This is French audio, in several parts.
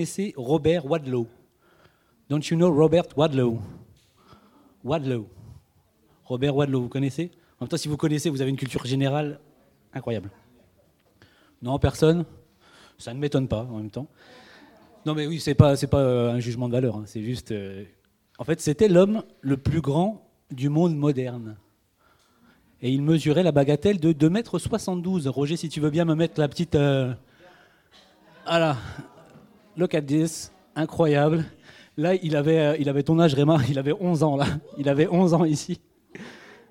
connaissez Robert Wadlow Don't you know Robert Wadlow? Wadlow. Robert Wadlow, vous connaissez? En même temps, si vous connaissez, vous avez une culture générale incroyable. Non, personne? Ça ne m'étonne pas en même temps. Non, mais oui, c'est pas, c'est pas euh, un jugement de valeur. hein. C'est juste. euh, En fait, c'était l'homme le plus grand du monde moderne. Et il mesurait la bagatelle de 2,72 m. Roger, si tu veux bien me mettre la petite. euh, Voilà. Look at this. Incroyable. Là, il avait, euh, il avait ton âge, Réma. Il avait 11 ans, là. Il avait 11 ans ici.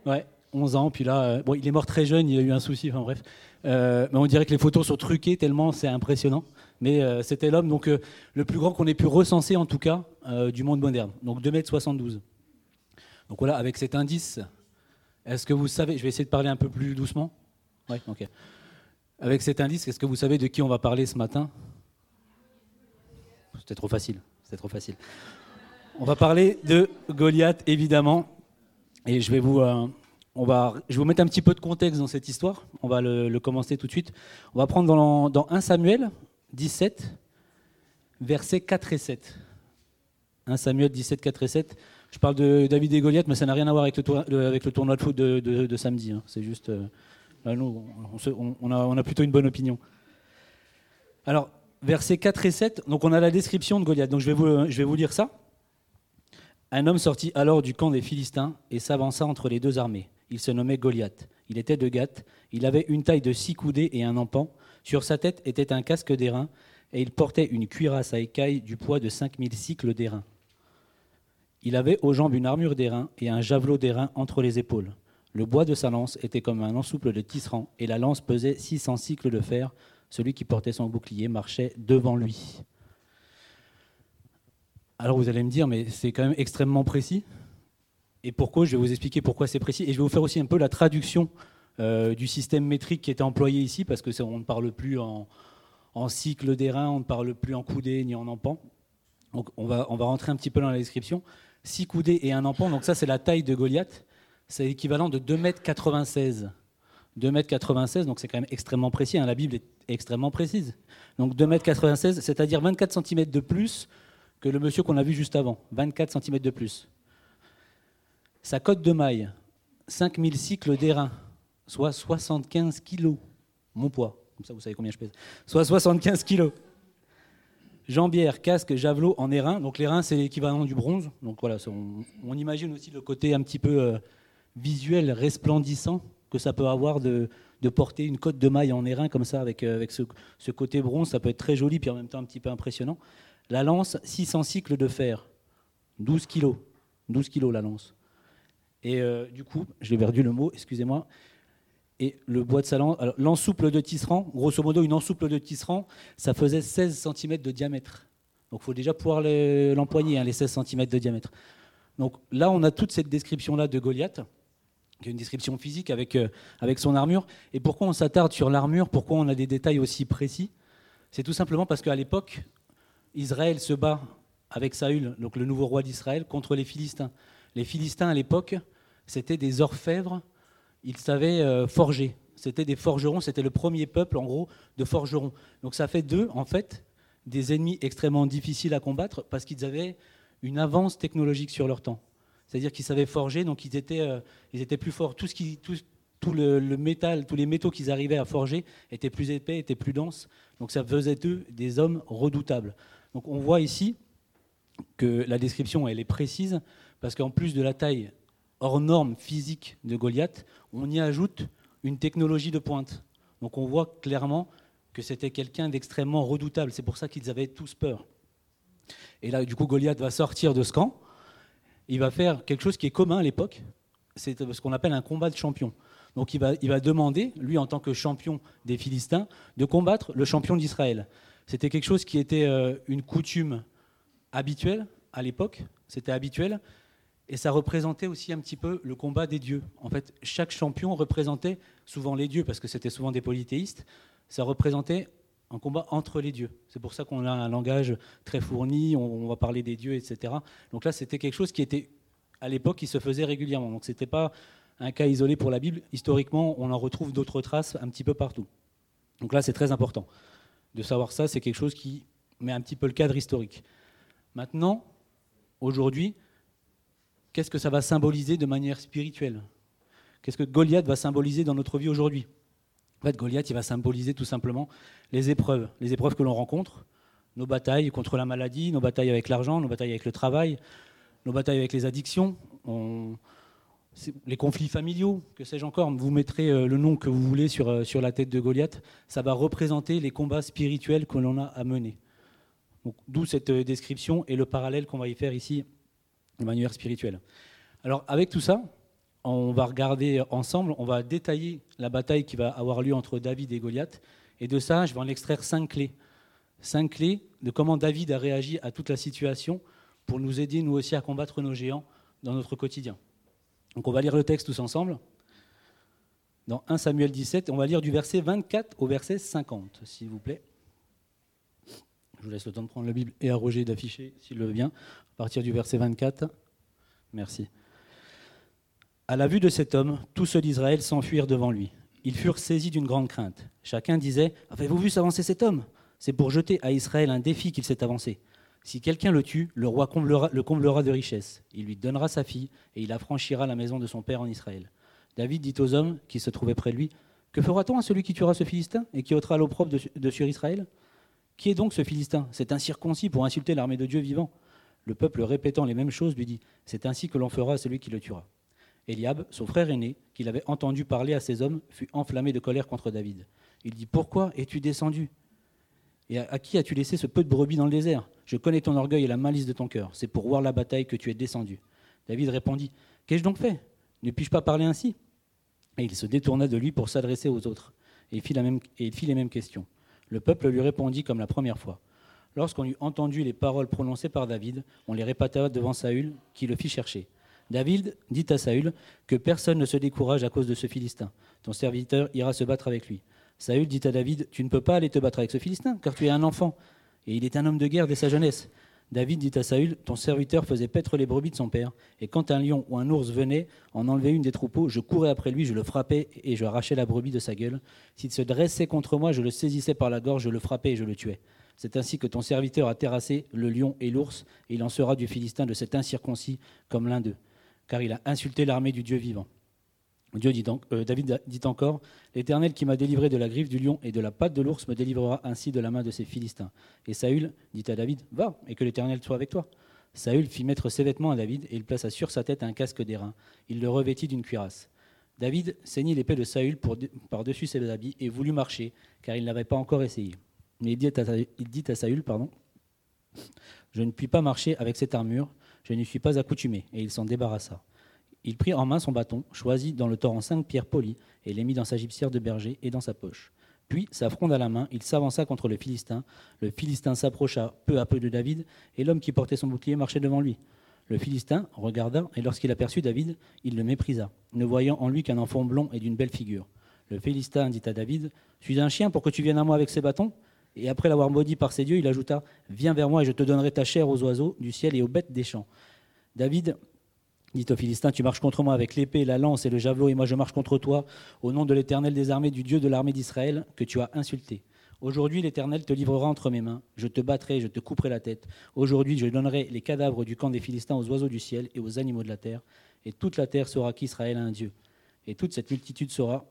Ouais, 11 ans. Puis là, euh, bon, il est mort très jeune. Il a eu un souci. Enfin, bref. Euh, mais on dirait que les photos sont truquées tellement c'est impressionnant. Mais c'était l'homme donc le plus grand qu'on ait pu recenser en tout cas du monde moderne. Donc 2,72 m. Donc voilà, avec cet indice, est-ce que vous savez, je vais essayer de parler un peu plus doucement. Ouais, ok. Avec cet indice, est-ce que vous savez de qui on va parler ce matin? C'était trop facile. On va parler de Goliath, évidemment. Et je vais vous, euh, je vais vous mettre un petit peu de contexte dans cette histoire. On va le, commencer tout de suite. On va prendre dans, dans 1 Samuel 17, versets 4 et 7. 1 Samuel 17, 4 et 7. Je parle de David et Goliath, mais ça n'a rien à voir avec le, le tournoi de foot de, samedi. hein. C'est juste. euh, là, nous, on a, on a plutôt une bonne opinion. Alors, versets 4 et 7, donc on a la description de Goliath. Donc je vais vous, je lire ça. Un homme sortit alors du camp des Philistins et s'avança entre les deux armées. Il se nommait Goliath. Il était de Gath. Il avait une taille de six coudées et un empan. Sur sa tête était un casque d'airain et il portait une cuirasse à écailles du poids de 5000 cycles d'airain. Il avait aux jambes une armure d'airain et un javelot d'airain entre les épaules. Le bois de sa lance était comme un ensouple de tisserand et la lance pesait 600 cycles de fer. Celui qui portait son bouclier marchait devant lui. Alors vous allez me dire, mais c'est quand même extrêmement précis. Et pourquoi Je vais vous expliquer pourquoi c'est précis. Et je vais vous faire aussi un peu la traduction euh, du système métrique qui était employé ici, parce que on ne parle plus en, en cycle d'airain, on ne parle plus en coudée ni en empan. Donc on va, on va rentrer un petit peu dans la description. Six coudées et un empan, donc ça c'est la taille de Goliath. C'est l'équivalent de 2,96 m. 2,96 m, donc c'est quand même extrêmement précis. hein. La Bible est extrêmement précise. Donc 2,96 m, c'est-à-dire 24 cm de plus que le monsieur qu'on a vu juste avant. 24 cm de plus. Sa cote de maille, 5000 cycles d'airain, soit 75 kg. Mon poids, comme ça vous savez combien je pèse. Soit 75 kg. Jambière, casque, javelot en airain. Donc l'airain, c'est l'équivalent du bronze. Donc voilà, on imagine aussi le côté un petit peu euh, visuel, resplendissant que ça peut avoir de, porter une cote de maille en airain comme ça, avec, euh, avec ce, côté bronze. Ça peut être très joli, puis en même temps un petit peu impressionnant. La lance, 600 cycles de fer. 12 kilos. 12 kilos la lance. Et euh, du coup, j'ai perdu le mot, excusez-moi. Et le bois de sa lance, l'ensouple de tisserand, grosso modo, une ensouple de tisserand, ça faisait 16 cm de diamètre. Donc il faut déjà pouvoir le- l'empoigner, hein, les 16 cm de diamètre. Donc là, on a toute cette description-là de Goliath, qui est une description physique avec, euh, avec son armure. Et pourquoi on s'attarde sur l'armure? Pourquoi on a des détails aussi précis? C'est tout simplement parce qu'à l'époque, Israël se bat avec Saül, le nouveau roi d'Israël, contre les Philistins. Les Philistins, à l'époque, c'était des orfèvres, ils savaient euh, forger. C'était des forgerons, c'était le premier peuple, en gros, de forgerons. Donc ça fait d'eux, en fait, des ennemis extrêmement difficiles à combattre parce qu'ils avaient une avance technologique sur leur temps. C'est-à-dire qu'ils savaient forger, donc ils étaient, euh, ils étaient plus forts. Tout, ce qui, tout, le métal, tous les métaux qu'ils arrivaient à forger étaient plus épais, étaient plus denses. Donc ça faisait d'eux des hommes redoutables. Donc on voit ici que la description elle est précise parce qu'en plus de la taille hors norme physique de Goliath, on y ajoute une technologie de pointe. Donc on voit clairement que c'était quelqu'un d'extrêmement redoutable. C'est pour ça qu'ils avaient tous peur. Et là, du coup, Goliath va sortir de ce camp. Il va faire quelque chose qui est commun à l'époque. C'est ce qu'on appelle un combat de champion. Donc il va, il va demander, lui en tant que champion des Philistins, de combattre le champion d'Israël. C'était quelque chose qui était euh, une coutume habituelle à l'époque. C'était habituel. Et ça représentait aussi un petit peu le combat des dieux. En fait, chaque champion représentait souvent les dieux, parce que c'était souvent des polythéistes. Ça représentait un combat entre les dieux. C'est pour ça qu'on a un langage très fourni, on, va parler des dieux, etc. Donc là, c'était quelque chose qui était, à l'époque, qui se faisait régulièrement. Donc ce n'était pas un cas isolé pour la Bible. Historiquement, on en retrouve d'autres traces un petit peu partout. Donc là, c'est très important. De savoir ça, c'est quelque chose qui met un petit peu le cadre historique. Maintenant, aujourd'hui, qu'est-ce que ça va symboliser de manière spirituelle? Qu'est-ce que Goliath va symboliser dans notre vie aujourd'hui? En fait, Goliath, il va symboliser tout simplement les épreuves, les épreuves que l'on rencontre, nos batailles contre la maladie, nos batailles avec l'argent, nos batailles avec le travail, nos batailles avec les addictions, les conflits familiaux, que sais-je encore, vous mettrez euh, le nom que vous voulez sur, euh, sur la tête de Goliath, ça va représenter les combats spirituels que l'on a à mener. D'où cette euh, description et le parallèle qu'on va y faire ici de manière spirituelle. Alors avec tout ça, on va regarder ensemble, on va détailler la bataille qui va avoir lieu entre David et Goliath. Et de ça, je vais en extraire cinq clés. Cinq clés de comment David a réagi à toute la situation pour nous aider, nous aussi, à combattre nos géants dans notre quotidien. Donc on va lire le texte tous ensemble. Dans 1 Samuel 17, on va lire du verset 24 au verset 50, s'il vous plaît. Je vous laisse le temps de prendre la Bible et à Roger d'afficher, s'il le veut bien, à partir du verset 24. Merci. À la vue de cet homme, tous ceux d'Israël s'enfuirent devant lui. Ils furent saisis d'une grande crainte. Chacun disait Avez-vous vu s'avancer cet homme? C'est pour jeter à Israël un défi qu'il s'est avancé. Si quelqu'un le tue, le roi le comblera de richesses. Il lui donnera sa fille et il affranchira la maison de son père en Israël. David dit aux hommes qui se trouvaient près de lui Que fera-t-on à celui qui tuera ce Philistin et qui ôtera l'opprobre de, sur Israël? Qui est donc ce Philistin? C'est un circoncis pour insulter l'armée de Dieu vivant. Le peuple, répétant les mêmes choses, lui dit C'est ainsi que l'on fera à celui qui le tuera. Eliab, son frère aîné, qu'il avait entendu parler à ces hommes, fut enflammé de colère contre David. Il dit Pourquoi es-tu descendu? Et à qui as-tu laissé ce peu de brebis dans le désert? Je connais ton orgueil et la malice de ton cœur. C'est pour voir la bataille que tu es descendu. David répondit Qu'ai-je donc fait? Ne puis-je pas parler ainsi? Et il se détourna de lui pour s'adresser aux autres. Et il, fit et fit les mêmes questions. Le peuple lui répondit comme la première fois. Lorsqu'on eut entendu les paroles prononcées par David, on les répéta devant Saül, qui le fit chercher. David dit à Saül que personne ne se décourage à cause de ce Philistin. Ton serviteur ira se battre avec lui. Saül dit à David, tu ne peux pas aller te battre avec ce Philistin, car tu es un enfant, et il est un homme de guerre dès sa jeunesse. David dit à Saül, ton serviteur faisait paître les brebis de son père, et quand un lion ou un ours venait en enlever une des troupeaux, je courais après lui, je le frappais et je arrachais la brebis de sa gueule. S'il se dressait contre moi, je le saisissais par la gorge, je le frappais et je le tuais. C'est ainsi que ton serviteur a terrassé le lion et l'ours, et il en sera du Philistin de cet incirconcis comme l'un d'eux car il a insulté l'armée du Dieu vivant. Dieu dit donc, euh, David dit encore L'Éternel qui m'a délivré de la griffe du lion et de la patte de l'ours me délivrera ainsi de la main de ces Philistins. Et Saül dit à David Va, et que l'Éternel soit avec toi. Saül fit mettre ses vêtements à David et il plaça sur sa tête un casque d'airain. Il le revêtit d'une cuirasse. David ceignit l'épée de Saül par-dessus ses habits et voulut marcher, car il n'avait pas encore essayé. Mais il il dit à Saül pardon, Je ne puis pas marcher avec cette armure, je n'y suis pas accoutumé. Et il s'en débarrassa. Il prit en main son bâton, choisit dans le torrent cinq pierres polies, et les mit dans sa gypsière de berger et dans sa poche. Puis, sa fronde à la main, il s'avança contre le Philistin. Le Philistin s'approcha peu à peu de David, et l'homme qui portait son bouclier marchait devant lui. Le Philistin regarda, et lorsqu'il aperçut David, il le méprisa, ne voyant en lui qu'un enfant blond et d'une belle figure. Le Philistin dit à David Suis un chien pour que tu viennes à moi avec ces bâtons? Et après l'avoir maudit par ses dieux, il ajouta Viens vers moi et je te donnerai ta chair aux oiseaux du ciel et aux bêtes des champs. David dit aux Philistins Tu marches contre moi avec l'épée, la lance et le javelot, et moi je marche contre toi au nom de l'Éternel des armées, du Dieu de l'armée d'Israël, que tu as insulté. Aujourd'hui, l'Éternel te livrera entre mes mains. Je te battrai, je te couperai la tête. Aujourd'hui, je donnerai les cadavres du camp des Philistins aux oiseaux du ciel et aux animaux de la terre. Et toute la terre saura qu'Israël a un Dieu. Et toute cette multitude saura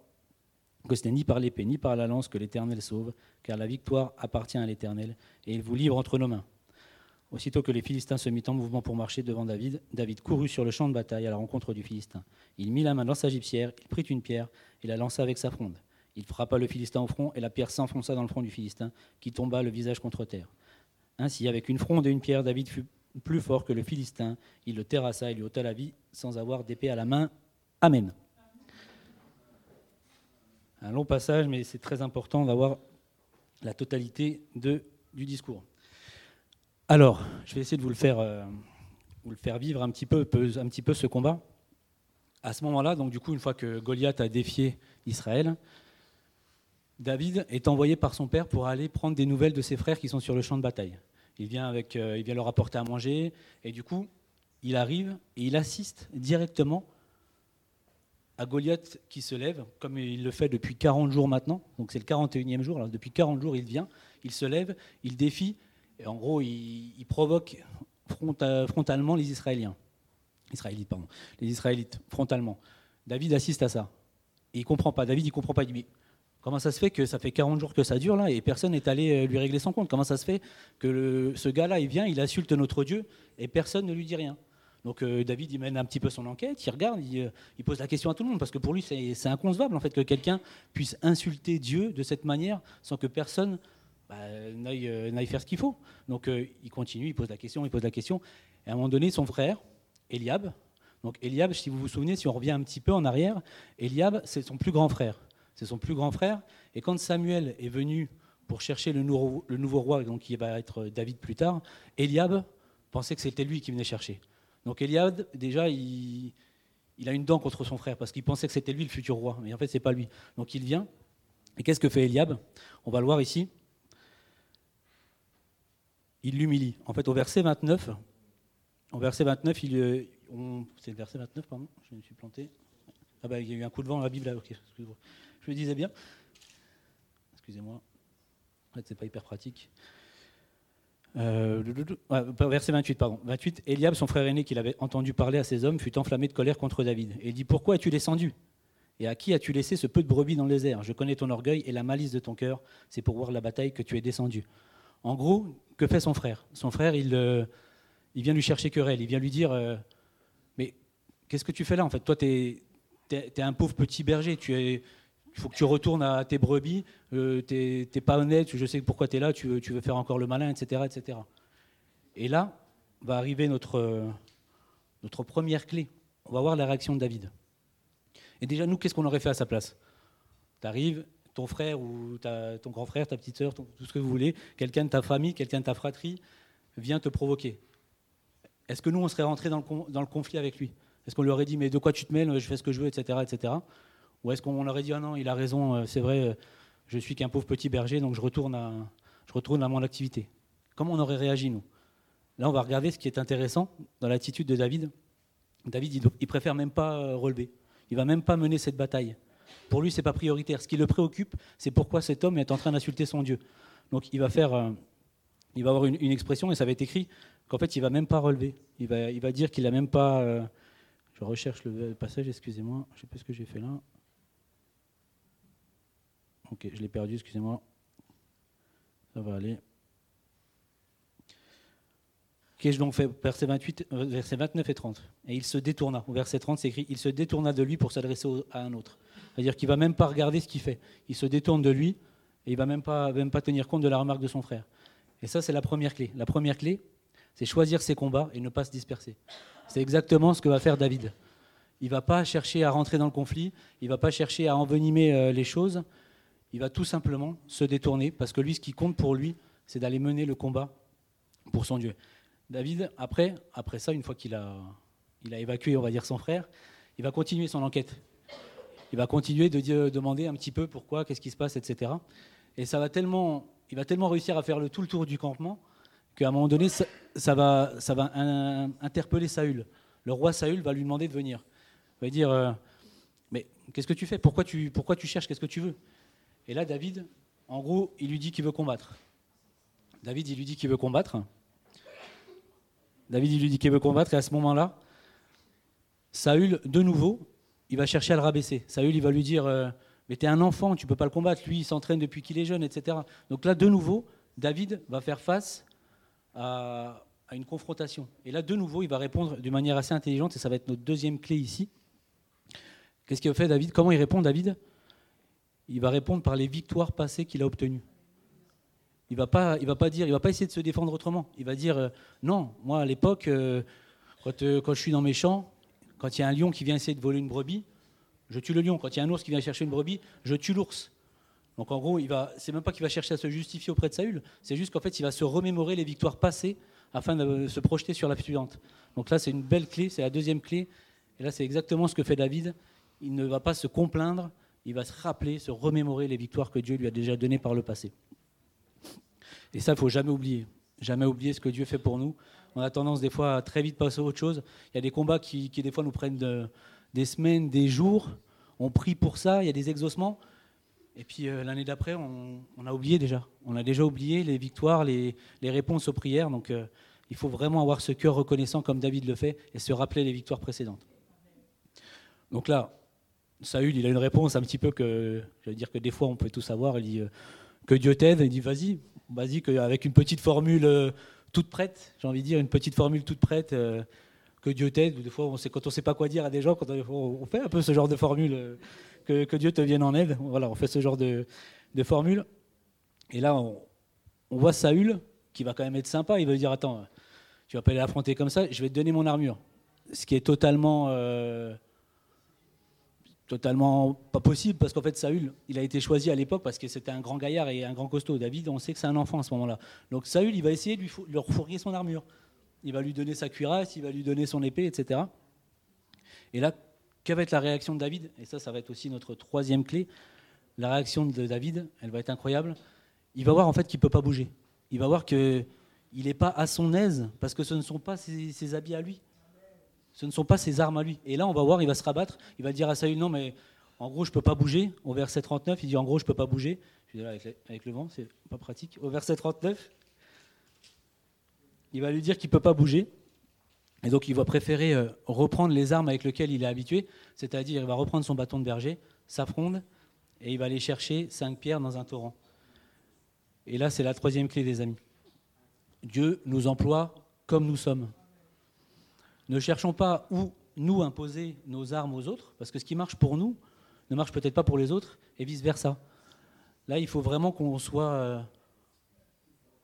que ce n'est ni par l'épée ni par la lance que l'Éternel sauve, car la victoire appartient à l'Éternel, et il vous livre entre nos mains. Aussitôt que les Philistins se mirent en mouvement pour marcher devant David, David courut sur le champ de bataille à la rencontre du Philistin. Il mit la main dans sa gypsière, il prit une pierre et la lança avec sa fronde. Il frappa le Philistin au front, et la pierre s'enfonça dans le front du Philistin, qui tomba le visage contre terre. Ainsi, avec une fronde et une pierre, David fut plus fort que le Philistin. Il le terrassa et lui ôta la vie sans avoir d'épée à la main. Amen un long passage, mais c'est très important d'avoir la totalité du discours. Alors, je vais essayer de vous le faire, euh, vivre un petit, peu, un petit peu ce combat. À ce moment-là, donc du coup, une fois que Goliath a défié Israël, David est envoyé par son père pour aller prendre des nouvelles de ses frères qui sont sur le champ de bataille. Il vient, avec, euh, il vient leur apporter à manger, et du coup, il arrive et il assiste directement à Goliath qui se lève, comme il le fait depuis 40 jours maintenant, donc c'est le 41e jour, alors depuis 40 jours il vient, il se lève, il défie Et en gros, il, provoque frontalement les Israéliens. Israélites, pardon. Les Israélites, frontalement. David assiste à ça. Et il comprend pas. David, il comprend pas. Il dit, comment ça se fait que ça fait 40 jours que ça dure là et personne n'est allé euh, lui régler son compte? Comment ça se fait que ce gars-là, il vient, il insulte notre Dieu et personne ne lui dit rien? Donc euh, David, il mène un petit peu son enquête, il regarde, euh, il, pose la question à tout le monde, parce que pour lui, c'est inconcevable en fait que quelqu'un puisse insulter Dieu de cette manière sans que personne bah, n'aille faire ce qu'il faut. Donc il continue, il pose la question, il pose la question. Et à un moment donné, son frère, Eliab, donc Eliab, si vous vous souvenez, si on revient un petit peu en arrière, Eliab, c'est son plus grand frère. C'est son plus grand frère. Et quand Samuel est venu pour chercher le nouveau, le nouveau roi, donc qui va être David plus tard, Eliab pensait que c'était lui qui venait chercher. Donc Eliab, déjà, il, a une dent contre son frère parce qu'il pensait que c'était lui le futur roi. Mais en fait, c'est pas lui. Donc il vient. Et qu'est-ce que fait Eliab On va le voir ici. Il l'humilie. En fait, au verset 29, au verset 29, il, c'est le verset 29, pardon, je me suis planté. Ah bah il y a eu un coup de vent dans la Bible là, ok, excusez-moi. Je le disais bien. Excusez-moi. En fait, c'est pas hyper pratique. Euh, verset 28, pardon. 28. Eliab, son frère aîné, qu'il avait entendu parler à ses hommes, fut enflammé de colère contre David. Et il dit Pourquoi as-tu descendu? Et à qui as-tu laissé ce peu de brebis dans les airs Je connais ton orgueil et la malice de ton cœur. C'est pour voir la bataille que tu es descendu. En gros, que fait son frère? Son frère, il, euh, il vient lui chercher querelle. Il vient lui dire euh, Qu'est-ce que tu fais là En fait, toi, tu es, un pauvre petit berger. Tu es, il faut que tu retournes à tes brebis. Euh, tu n'es pas honnête. Je sais pourquoi tu es là. Tu veux, faire encore le malin, etc., etc. Et là va arriver notre, notre première clé. On va voir la réaction de David. Et déjà, nous, qu'est-ce qu'on aurait fait à sa place? Tu arrives, ton frère ou ton grand frère, ta petite sœur, tout ce que vous voulez, quelqu'un de ta famille, quelqu'un de ta fratrie vient te provoquer. Est-ce que nous, on serait rentré dans le, dans le conflit avec lui? Est-ce qu'on lui aurait dit, mais de quoi tu te mêles, je fais ce que je veux, etc. etc. Ou est-ce qu'on aurait dit, ah non, il a raison, euh, c'est vrai, euh, je suis qu'un pauvre petit berger, donc je retourne, à, je retourne à mon activité Comment on aurait réagi, nous? Là, on va regarder ce qui est intéressant dans l'attitude de David. David, il, il préfère même pas euh, relever. Il va même pas mener cette bataille. Pour lui, c'est pas prioritaire. Ce qui le préoccupe, c'est pourquoi cet homme est en train d'insulter son Dieu. Donc, il va faire, il va avoir une, expression et ça va être écrit qu'en fait, il va même pas relever. Il va, dire qu'il a même pas, je recherche le passage, excusez-moi. Je ne sais pas ce que j'ai fait là. Ok, je l'ai perdu, excusez-moi. Ça va aller. Qu'ai-je donc fait? Verset 28, euh, versets 29 et 30. Et il se détourna. Au verset 30, c'est écrit Il se détourna de lui pour s'adresser à un autre. C'est-à-dire qu'il ne va même pas regarder ce qu'il fait. Il se détourne de lui et il ne va même pas, même pas tenir compte de la remarque de son frère. Et ça, c'est la première clé. La première clé, c'est choisir ses combats et ne pas se disperser. C'est exactement ce que va faire David. Il ne va pas chercher à rentrer dans le conflit, il ne va pas chercher à envenimer euh, les choses, il va tout simplement se détourner, parce que lui, ce qui compte pour lui, c'est d'aller mener le combat pour son Dieu. David, après, après ça, une fois qu'il a, il a évacué, on va dire, son frère, il va continuer son enquête. Il va continuer de demander un petit peu pourquoi, qu'est-ce qui se passe, etc. Et ça va tellement, il va tellement réussir à faire le, tout le tour du campement qu'à un moment donné, ça, va, ça va interpeller Saül. Le roi Saül va lui demander de venir. Il va dire euh, Mais qu'est-ce que tu fais? Pourquoi tu, pourquoi tu cherches? Qu'est-ce que tu veux? Et là, David, en gros, il lui dit qu'il veut combattre. David, il lui dit qu'il veut combattre. David, il lui dit qu'il veut combattre. Et à ce moment-là, Saül, de nouveau, il va chercher à le rabaisser. Saül, il va lui dire euh, Mais t'es un enfant, tu peux pas le combattre. Lui, il s'entraîne depuis qu'il est jeune, etc. Donc là, de nouveau, David va faire face à, une confrontation. Et là, de nouveau, il va répondre d'une manière assez intelligente, et ça va être notre deuxième clé ici. Qu'est-ce qu'il fait David? Comment il répond David? Il va répondre par les victoires passées qu'il a obtenues. Il va pas, il va pas dire, il va pas essayer de se défendre autrement. Il va dire euh, non. Moi, à l'époque, euh, quand, euh, quand, je suis dans mes champs, quand il y a un lion qui vient essayer de voler une brebis, je tue le lion. Quand il y a un ours qui vient chercher une brebis, je tue l'ours. Donc en gros, il va, c'est même pas qu'il va chercher à se justifier auprès de Saül, c'est juste qu'en fait, il va se remémorer les victoires passées afin de se projeter sur la suivante. Donc là, c'est une belle clé, c'est la deuxième clé. Et là, c'est exactement ce que fait David. Il ne va pas se complaindre, il va se rappeler, se remémorer les victoires que Dieu lui a déjà données par le passé. Et ça, il faut jamais oublier. Jamais oublier ce que Dieu fait pour nous. On a tendance des fois à très vite passer à autre chose. Il y a des combats qui, des fois nous prennent des semaines, des jours. On prie pour ça, il y a des exaucements. Et puis euh, l'année d'après, on, a oublié déjà. On a déjà oublié les victoires, les, réponses aux prières. Donc euh, il faut vraiment avoir ce cœur reconnaissant comme David le fait et se rappeler les victoires précédentes. Donc là, Saül, il a une réponse un petit peu que, je veux dire que des fois on peut tout savoir. Il dit euh, que Dieu t'aide. Il dit vas-y, vas-y, avec une petite formule toute prête, j'ai envie de dire, une petite formule toute prête, que Dieu t'aide. Des fois, quand on ne sait pas quoi dire à des gens, on, fait un peu ce genre de formule que, Dieu te vienne en aide. Voilà, on fait ce genre de, formule. Et là, on, voit Saül qui va quand même être sympa. Il va dire Attends, tu vas pas aller affronter comme ça, je vais te donner mon armure. Ce qui est totalement. Totalement pas possible parce qu'en fait Saül il a été choisi à l'époque parce que c'était un grand gaillard et un grand costaud David on sait que c'est un enfant à ce moment-là donc Saül il va essayer de lui, refourguer son armure il va lui donner sa cuirasse il va lui donner son épée etc et là quelle va être la réaction de David? Et ça, ça va être aussi notre troisième clé. La réaction de David, elle va être incroyable. Il va voir en fait qu'il ne peut pas bouger. Il va voir qu'il n'est pas à son aise parce que ce ne sont pas ses, habits à lui. Ce ne sont pas ses armes à lui. Et là, on va voir, il va se rabattre. Il va dire à Saül Non, mais en gros, je ne peux pas bouger. Au verset 39, il dit En gros, je ne peux pas bouger. Je suis là avec, le vent, c'est pas pratique. Au verset 39, il va lui dire qu'il ne peut pas bouger. Et donc il va préférer euh, reprendre les armes avec lesquelles il est habitué, c'est-à-dire il va reprendre son bâton de berger, sa fronde, et il va aller chercher cinq pierres dans un torrent. Et là, c'est la troisième clé des amis. Dieu nous emploie comme nous sommes. Ne cherchons pas où nous imposer nos armes aux autres, parce que ce qui marche pour nous ne marche peut-être pas pour les autres, et vice-versa. Là, il faut vraiment qu'on soit euh,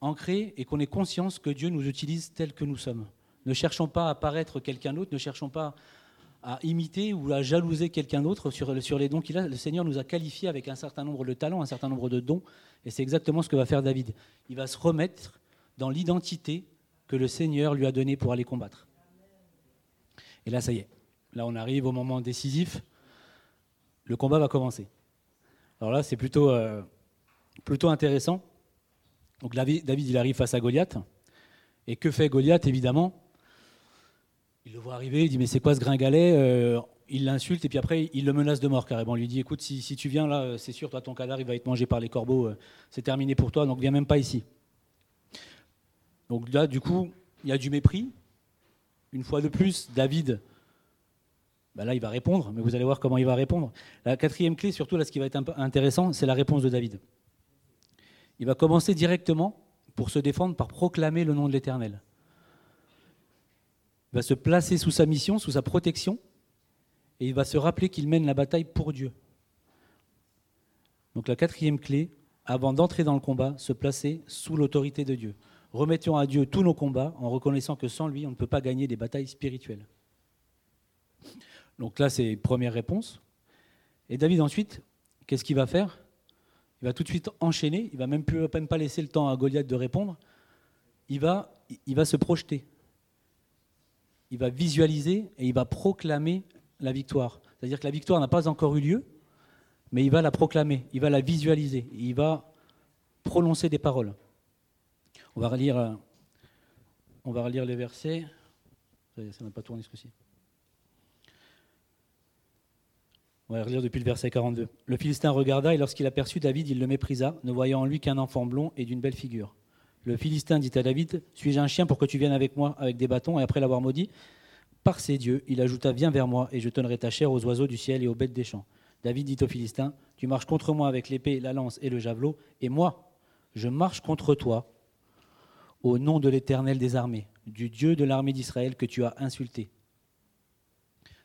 ancré et qu'on ait conscience que Dieu nous utilise tels que nous sommes. Ne cherchons pas à paraître quelqu'un d'autre, ne cherchons pas à imiter ou à jalouser quelqu'un d'autre sur, sur les dons qu'il a. Le Seigneur nous a qualifiés avec un certain nombre de talents, un certain nombre de dons, et c'est exactement ce que va faire David. Il va se remettre dans l'identité que le Seigneur lui a donnée pour aller combattre. Et là, ça y est. Là, on arrive au moment décisif. Le combat va commencer. Alors là, c'est plutôt, euh, plutôt intéressant. Donc David, il arrive face à Goliath. Et que fait Goliath, évidemment? Il le voit arriver, il dit mais c'est quoi ce gringalet euh, Il l'insulte et puis après il le menace de mort carrément. Il lui dit écoute si, tu viens là, c'est sûr toi ton cadavre il va être mangé par les corbeaux, euh, c'est terminé pour toi donc viens même pas ici. Donc là du coup il y a du mépris. Une fois de plus David, bah là il va répondre, mais vous allez voir comment il va répondre. La quatrième clé surtout là ce qui va être intéressant c'est la réponse de David. Il va commencer directement pour se défendre par proclamer le nom de l'Éternel va se placer sous sa mission, sous sa protection, et il va se rappeler qu'il mène la bataille pour Dieu. Donc la quatrième clé, avant d'entrer dans le combat, se placer sous l'autorité de Dieu. Remettons à Dieu tous nos combats en reconnaissant que sans lui, on ne peut pas gagner des batailles spirituelles. Donc là, c'est une première réponse. Et David ensuite, qu'est-ce qu'il va faire? Il va tout de suite enchaîner, il va même, plus, même pas laisser le temps à Goliath de répondre. Il va, il va se projeter il va visualiser et il va proclamer la victoire. C'est-à-dire que la victoire n'a pas encore eu lieu, mais il va la proclamer, il va la visualiser, il va prononcer des paroles. On va relire, euh, on va relire les versets. Ça n'a pas tourné ce. On va relire depuis le verset 42. Le Philistin regarda et lorsqu'il aperçut David, il le méprisa, ne voyant en lui qu'un enfant blond et d'une belle figure. Le Philistin dit à David, Suis-je un chien pour que tu viennes avec moi avec des bâtons Et après l'avoir maudit, par ses dieux, il ajouta, Viens vers moi, et je donnerai ta chair aux oiseaux du ciel et aux bêtes des champs. David dit au Philistin, Tu marches contre moi avec l'épée, la lance et le javelot, et moi, je marche contre toi au nom de l'Éternel des armées, du Dieu de l'armée d'Israël que tu as insulté.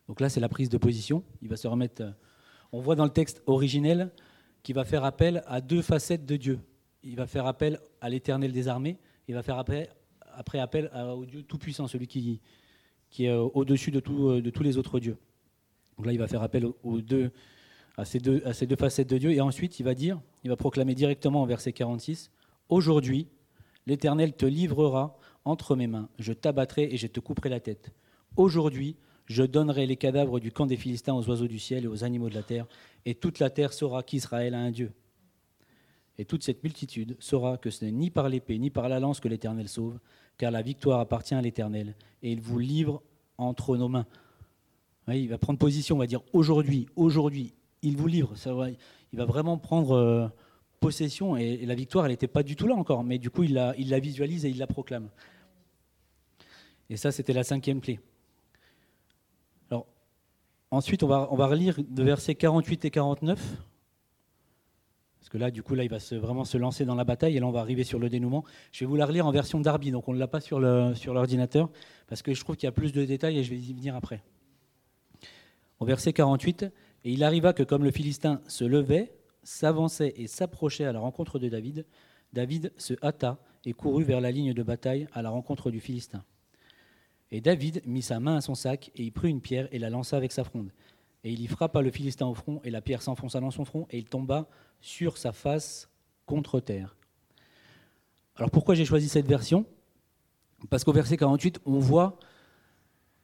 Donc là, c'est la prise de position. Il va se remettre. Euh, on voit dans le texte originel qu'il va faire appel à deux facettes de Dieu il va faire appel à l'éternel des armées, il va faire appel, après appel au Dieu tout-puissant, celui qui, est au-dessus de, euh, de, tous les autres dieux. Donc là, il va faire appel aux à, ces deux, à ces deux facettes de Dieu, et ensuite, il va dire, il va proclamer directement en verset 46, Aujourd'hui, l'Éternel te livrera entre mes mains, je t'abattrai et je te couperai la tête. Aujourd'hui, je donnerai les cadavres du camp des Philistins aux oiseaux du ciel et aux animaux de la terre, et toute la terre saura qu'Israël a un Dieu. Et toute cette multitude saura que ce n'est ni par l'épée ni par la lance que l'Éternel sauve, car la victoire appartient à l'Éternel, et il vous livre entre nos mains. il va prendre position, on va dire aujourd'hui, aujourd'hui, il vous livre. il va vraiment prendre euh, possession. Et, la victoire, elle n'était pas du tout là encore. Mais du coup, il la, visualise et il la proclame. Et ça, c'était la cinquième clé. Alors, ensuite, on va, on va relire de versets 48 et 49. Parce que là, du coup, là, il va vraiment se lancer dans la bataille et là, on va arriver sur le dénouement. Je vais vous la relire en version Darby, donc on ne l'a pas sur l'ordinateur, sur parce que je trouve qu'il y a plus de détails et je vais y venir après. Au verset 48, et il arriva que comme le Philistin se levait, s'avançait et s'approchait à la rencontre de David, David se hâta et courut vers la ligne de bataille à la rencontre du Philistin. Et David mit sa main à son sac et y prit une pierre et la lança avec sa fronde. Et il y frappa le Philistin au front, et la pierre s'enfonça dans son front, et il tomba sur sa face contre terre. Alors pourquoi j'ai choisi cette version? Parce qu'au verset 48, on voit,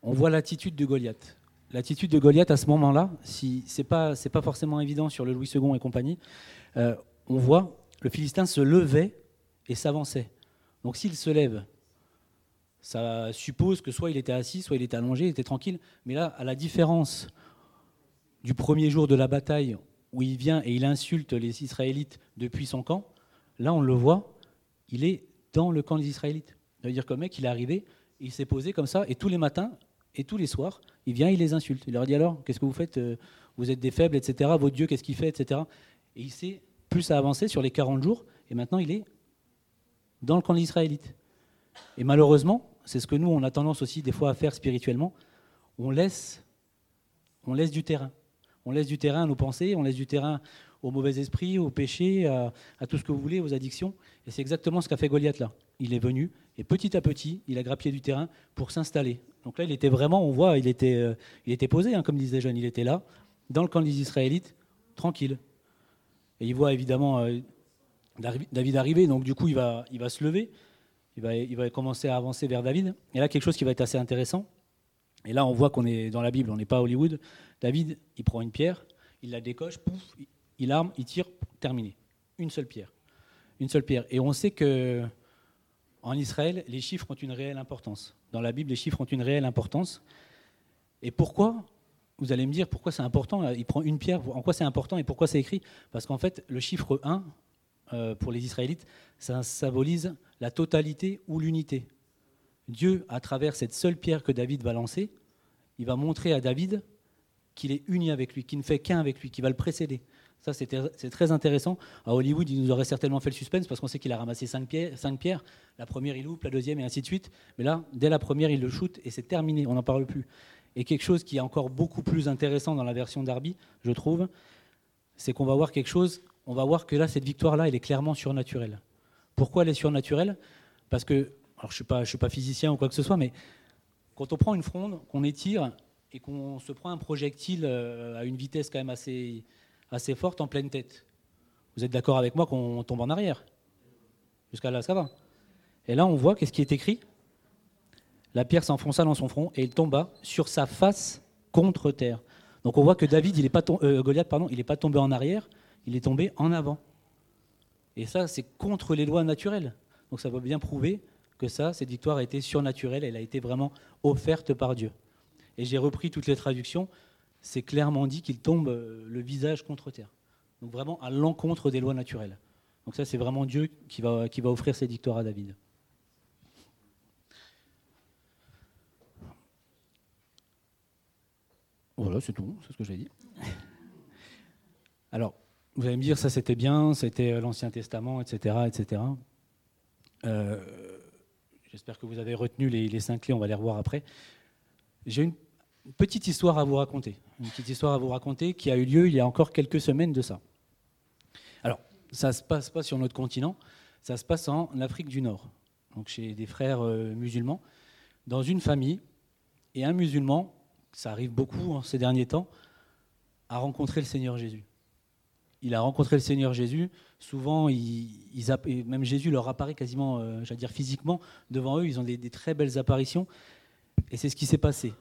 on voit l'attitude de Goliath. L'attitude de Goliath à ce moment-là, si c'est pas c'est forcément évident sur le Louis II et compagnie, euh, on voit le Philistin se levait et s'avançait. Donc s'il se lève, ça suppose que soit il était assis, soit il était allongé, il était tranquille. Mais là, à la différence du premier jour de la bataille où il vient et il insulte les Israélites depuis son camp, là on le voit, il est dans le camp des Israélites. Ça veut dire que mec, il est arrivé, il s'est posé comme ça, et tous les matins et tous les soirs, il vient, il les insulte. Il leur dit alors, qu'est-ce que vous faites euh, Vous êtes des faibles, etc. Votre Dieu, qu'est-ce qu'il fait, etc. Et il sait plus à avancer sur les 40 jours, et maintenant il est dans le camp des Israélites. Et malheureusement, c'est ce que nous, on a tendance aussi des fois à faire spirituellement, on laisse, on laisse du terrain. On laisse du terrain à nos pensées, on laisse du terrain aux mauvais esprits, aux péchés, à, tout ce que vous voulez, aux addictions. Et c'est exactement ce qu'a fait Goliath là. Il est venu et petit à petit, il a grappillé du terrain pour s'installer. Donc là, il était vraiment, on voit, il était, euh, il était posé, hein, comme disaient les jeunes, il était là, dans le camp des Israélites, tranquille. Et il voit évidemment euh, David arriver, donc du coup, il va, il va se lever, il va, il va commencer à avancer vers David. Et là, quelque chose qui va être assez intéressant, et là, on voit qu'on est dans la Bible, on n'est pas à Hollywood. David, il prend une pierre, il la décoche, pouf, il arme, il tire, terminé. Une seule pierre. Une seule pierre. Et on sait que en Israël, les chiffres ont une réelle importance. Dans la Bible, les chiffres ont une réelle importance. Et pourquoi Vous allez me dire pourquoi c'est important. Il prend une pierre. En quoi c'est important et pourquoi c'est écrit? Parce qu'en fait, le chiffre 1 euh, pour les Israélites, ça symbolise la totalité ou l'unité. Dieu, à travers cette seule pierre que David va lancer, il va montrer à David qu'il est uni avec lui, qu'il ne fait qu'un avec lui, qu'il va le précéder. Ça, c'est très intéressant. À Hollywood, il nous aurait certainement fait le suspense parce qu'on sait qu'il a ramassé cinq pierres, cinq pierres. La première, il loupe, la deuxième, et ainsi de suite. Mais là, dès la première, il le shoot et c'est terminé. On n'en parle plus. Et quelque chose qui est encore beaucoup plus intéressant dans la version Darby, je trouve, c'est qu'on va voir quelque chose. On va voir que là, cette victoire-là, elle est clairement surnaturelle. Pourquoi elle est surnaturelle? Parce que alors je ne suis, pas physicien ou quoi que ce soit, mais quand on prend une fronde, qu'on étire et qu'on se prend un projectile euh, à une vitesse quand même assez, assez forte en pleine tête, vous êtes d'accord avec moi qu'on tombe en arrière? Jusqu'à là, ça va. Et là, on voit qu'est-ce qui est écrit? La pierre s'enfonça dans son front et il tomba sur sa face contre terre. Donc on voit que David, il pas euh, Goliath, pardon, il n'est pas tombé en arrière, il est tombé en avant. Et ça, c'est contre les lois naturelles. Donc ça va bien prouver que ça, cette victoire a été surnaturelle, elle a été vraiment offerte par Dieu. Et j'ai repris toutes les traductions, c'est clairement dit qu'il tombe euh, le visage contre terre. Donc vraiment à l'encontre des lois naturelles. Donc ça, c'est vraiment Dieu qui va, qui va offrir cette victoire à David. Voilà, c'est tout, c'est ce que j'ai dit. Alors, vous allez me dire, ça c'était bien, c'était l'Ancien Testament, etc. etc. Euh, J'espère que vous avez retenu les, cinq clés, on va les revoir après. J'ai une petite histoire à vous raconter. Une petite histoire à vous raconter qui a eu lieu il y a encore quelques semaines de ça. Alors, ça ne se passe pas sur notre continent, ça se passe en Afrique du Nord, donc chez des frères euh, musulmans, dans une famille. Et un musulman, ça arrive beaucoup en ces derniers temps, a rencontré le Seigneur Jésus il a rencontré le Seigneur Jésus. Souvent, même Jésus leur apparaît quasiment, euh, j'allais dire physiquement, devant eux. Ils ont des, très belles apparitions. Et c'est ce qui s'est passé.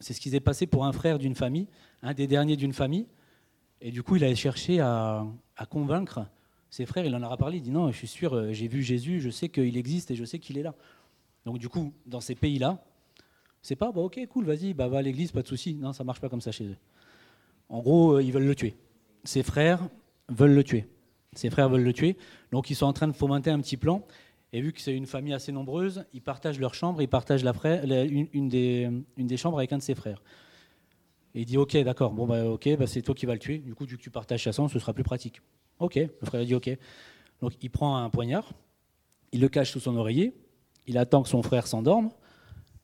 C'est ce qui s'est passé pour un frère d'une famille, un des derniers d'une famille. Et du coup, il a cherché à, convaincre ses frères. Il en a parlé. Il dit non, je suis sûr, euh, j'ai vu Jésus, je sais qu'il existe et je sais qu'il est là. Donc du coup, dans ces pays-là, c'est pas bah, ok, cool, vas-y, bah, va à l'église, pas de souci. Non, ça marche pas comme ça chez eux. En gros, euh, ils veulent le tuer. Ses frères veulent le tuer. Ses frères veulent le tuer. Donc ils sont en train de fomenter un petit plan. Et vu que c'est une famille assez nombreuse, ils partagent leur chambre, ils partagent la frère, une, des, une, des, chambres avec un de ses frères. Et il dit Ok, d'accord, bon, bah, ok, bah, c'est toi qui vas le tuer. Du coup, vu que tu partages sa sang, ce sera plus pratique. Ok, le frère dit Ok. Donc il prend un poignard, il le cache sous son oreiller, il attend que son frère s'endorme,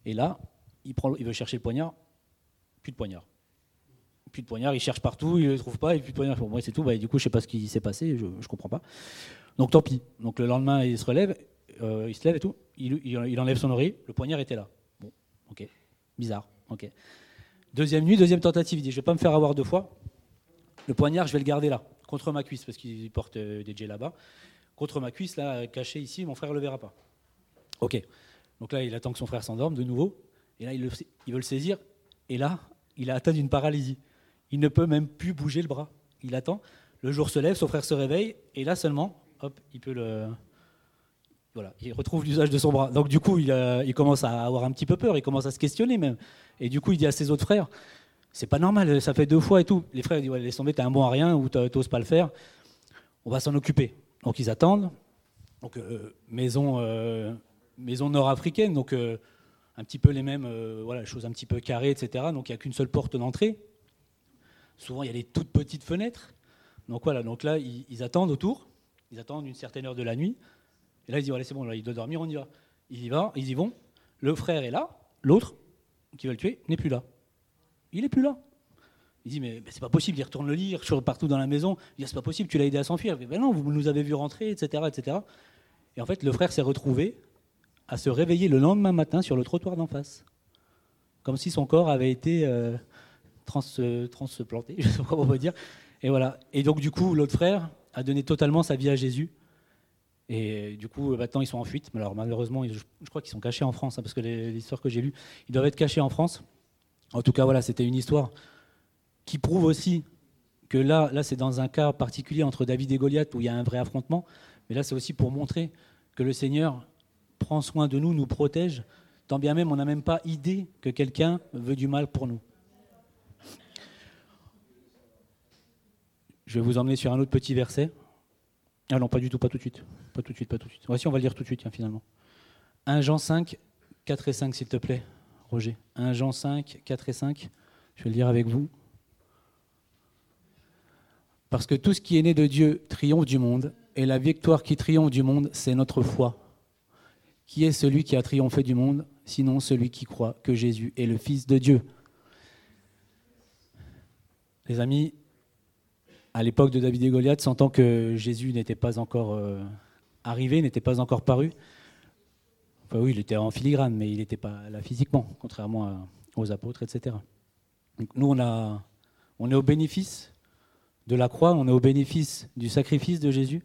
et là, il, prend, il veut chercher le poignard, plus de poignard. Plus de poignard, il cherche partout, il ne le trouve pas, et plus de poignard. Pour moi, c'est tout. Bah, du coup, je ne sais pas ce qui s'est passé, je ne comprends pas. Donc tant pis. Donc le lendemain, il se relève, euh, il se lève et tout, il, enlève son oreiller, le poignard était là. Bon, ok, bizarre, ok. Deuxième nuit, deuxième tentative, il dit, je vais pas me faire avoir deux fois. Le poignard, je vais le garder là, contre ma cuisse, parce qu'il porte euh, des jets là-bas. Contre ma cuisse, là, caché ici, mon frère ne le verra pas. Ok. Donc là, il attend que son frère s'endorme de nouveau. Et là, il, il veut le saisir. Et là, il a atteint d'une paralysie. Il ne peut même plus bouger le bras. Il attend. Le jour se lève, son frère se réveille. Et là seulement, hop, il peut le, voilà, il retrouve l'usage de son bras. Donc du coup, il, commence à avoir un petit peu peur, il commence à se questionner même. Et du coup, il dit à ses autres frères, c'est pas normal, ça fait deux fois et tout. Les frères disent, ouais, laisse tomber, t'es un bon à rien ou t'oses pas le faire. On va s'en occuper. Donc ils attendent. Donc euh, maison, euh, maison nord-africaine, donc euh, un petit peu les mêmes, voilà, choses un petit peu carrées, etc. Donc il n'y a qu'une seule porte d'entrée. Souvent, il y a des toutes petites fenêtres. Donc voilà, donc là, ils attendent autour. Ils attendent une certaine heure de la nuit. Et là, il dit, allez, c'est bon, là, il doit dormir, on y va. Ils y, ils y vont. Le frère est là, l'autre, qui va le tuer, n'est plus là. Il n'est plus là. Il dit, mais, c'est pas possible, il retourne le lire partout dans la maison. Il dit, c'est pas possible, tu l'as aidé à s'enfuir. Ben non, vous nous avez vu rentrer, etc., etc. Et en fait, le frère s'est retrouvé à se réveiller le lendemain matin sur le trottoir d'en face. Comme si son corps avait été euh, trans, transplanté, je sais pas comment on peut dire. Et voilà. Et donc, du coup, l'autre frère a donné totalement sa vie à Jésus. Et du coup, maintenant, ils sont en fuite. Malheureusement, je crois qu'ils sont cachés en France, hein, parce que l'histoire que j'ai lue, ils doivent être cachés en France. En tout cas, voilà, c'était une histoire qui prouve aussi que là, là c'est dans un cas particulier entre David et Goliath, où il y a un vrai affrontement. Mais là, c'est aussi pour montrer que le Seigneur prend soin de nous, nous protège, tant bien même on n'a même pas idée que quelqu'un veut du mal pour nous. Je vais vous emmener sur un autre petit verset. Ah non, pas du tout, pas tout de suite. Pas tout de suite, pas tout de suite. Voici, on va le lire tout de suite, finalement. 1 Jean 5, 4 et 5, s'il te plaît, Roger. 1 Jean 5, 4 et 5. Je vais le lire avec vous. Parce que tout ce qui est né de Dieu triomphe du monde, et la victoire qui triomphe du monde, c'est notre foi. Qui est celui qui a triomphé du monde, sinon celui qui croit que Jésus est le Fils de Dieu? Les amis, à l'époque de David et Goliath, sentant que Jésus n'était pas encore euh, arrivé, n'était pas encore paru. Enfin, oui, il était en filigrane, mais il n'était pas là physiquement, contrairement aux apôtres, etc. nous, on, a, on est au bénéfice de la croix, on est au bénéfice du sacrifice de Jésus.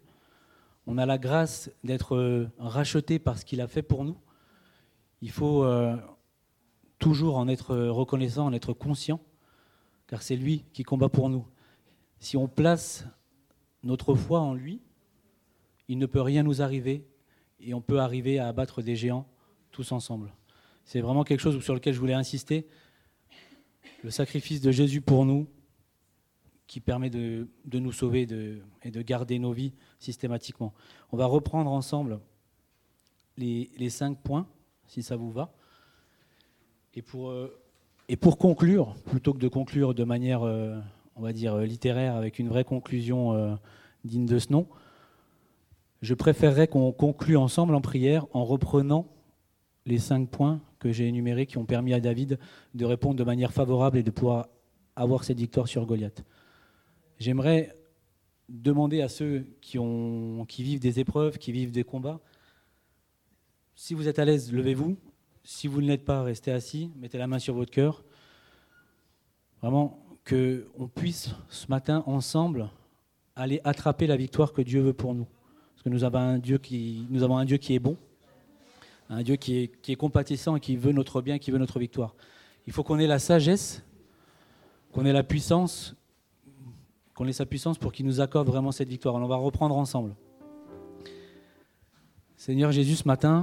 On a la grâce d'être euh, racheté par ce qu'il a fait pour nous. Il faut euh, toujours en être reconnaissant, en être conscient, car c'est lui qui combat pour nous si on place notre foi en lui, il ne peut rien nous arriver et on peut arriver à abattre des géants tous ensemble. C'est vraiment quelque chose sur lequel je voulais insister. Le sacrifice de Jésus pour nous, qui permet de, nous sauver et de garder nos vies systématiquement. On va reprendre ensemble les, cinq points, si ça vous va. Et pour, euh, et pour conclure, plutôt que de conclure de manière euh, on va dire, euh, littéraire avec une vraie conclusion digne de ce nom, je préférerais qu'on conclue ensemble en prière en reprenant les cinq points que j'ai énumérés qui ont permis à David de répondre de manière favorable et de pouvoir avoir cette victoire sur Goliath. J'aimerais demander à ceux qui, vivent des épreuves, qui vivent des combats, si vous êtes à l'aise, levez-vous. Si vous ne l'êtes pas, restez assis, mettez la main sur votre cœur. Vraiment, qu'on puisse ce matin ensemble aller attraper la victoire que Dieu veut pour nous. Nous avons un Dieu qui, nous avons un Dieu qui est bon, un Dieu qui est, compatissant et qui veut notre bien, qui veut notre victoire. Il faut qu'on ait la sagesse, qu'on ait la puissance, qu'on ait sa puissance pour qu'il nous accorde vraiment cette victoire. on va reprendre ensemble. Seigneur Jésus, ce matin,